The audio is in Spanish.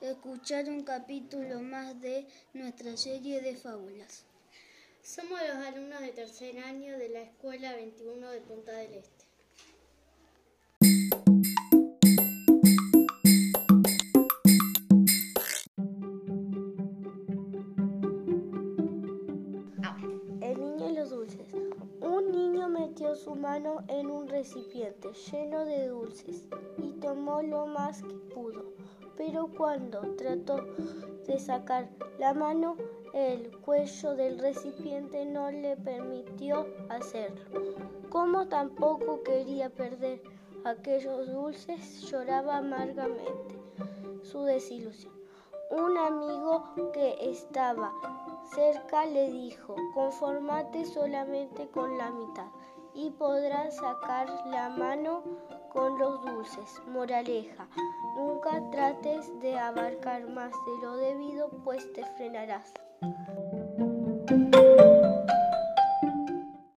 escuchar un capítulo más de nuestra serie de fábulas. Somos los alumnos de tercer año de la Escuela 21 de Punta del Este. El niño y los dulces. Un niño metió su mano en un recipiente lleno de dulces y tomó lo más que pudo. Pero cuando trató de sacar la mano, el cuello del recipiente no le permitió hacerlo. Como tampoco quería perder aquellos dulces, lloraba amargamente su desilusión. Un amigo que estaba cerca le dijo, conformate solamente con la mitad y podrás sacar la mano con los dulces. Moraleja, nunca trates de abarcar más de lo debido, pues te frenarás.